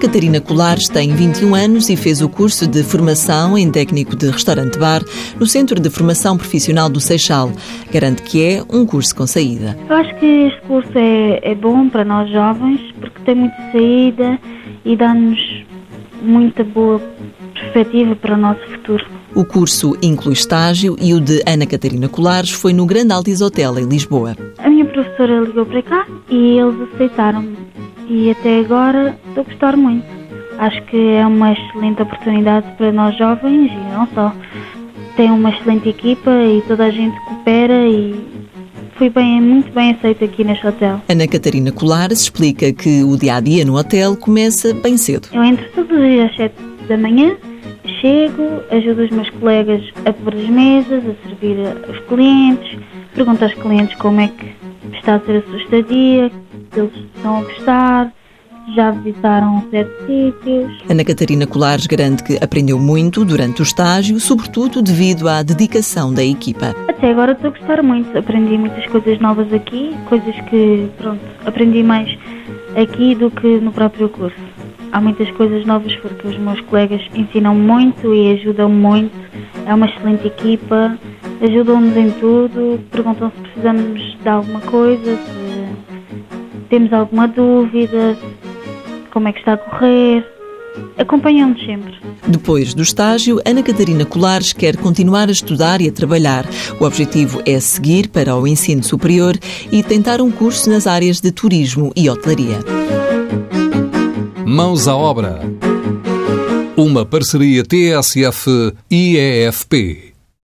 Catarina Colares tem 21 anos e fez o curso de formação em técnico de restaurante-bar no Centro de Formação Profissional do Seixal. Garante que é um curso com saída. Eu acho que este curso é, é bom para nós jovens porque tem muita saída e dá-nos muita boa perspectiva para o nosso futuro. O curso inclui estágio e o de Ana Catarina Colares foi no Grande Altis Hotel, em Lisboa. A minha professora ligou para cá e eles aceitaram-me. E até agora estou a gostar muito. Acho que é uma excelente oportunidade para nós jovens e não só. Tem uma excelente equipa e toda a gente coopera e fui bem, muito bem aceita aqui neste hotel. Ana Catarina Colares explica que o dia a dia no hotel começa bem cedo. Eu entro todos os dias às 7 da manhã chego, ajudo os meus colegas a pôr as mesas, a servir os clientes, pergunto aos clientes como é que está a ser a sua estadia, eles estão a gostar, já visitaram sete sítios. Ana Catarina Colares garante que aprendeu muito durante o estágio, sobretudo devido à dedicação da equipa. Até agora estou a gostar muito, aprendi muitas coisas novas aqui, coisas que, pronto, aprendi mais aqui do que no próprio curso há muitas coisas novas porque os meus colegas ensinam muito e ajudam muito. É uma excelente equipa, ajudam-nos em tudo, perguntam se precisamos de alguma coisa, se temos alguma dúvida, como é que está a correr. Acompanham-nos sempre. Depois do estágio, Ana Catarina Colares quer continuar a estudar e a trabalhar. O objetivo é seguir para o ensino superior e tentar um curso nas áreas de turismo e hotelaria. Mãos à obra. Uma parceria TSF-IEFP.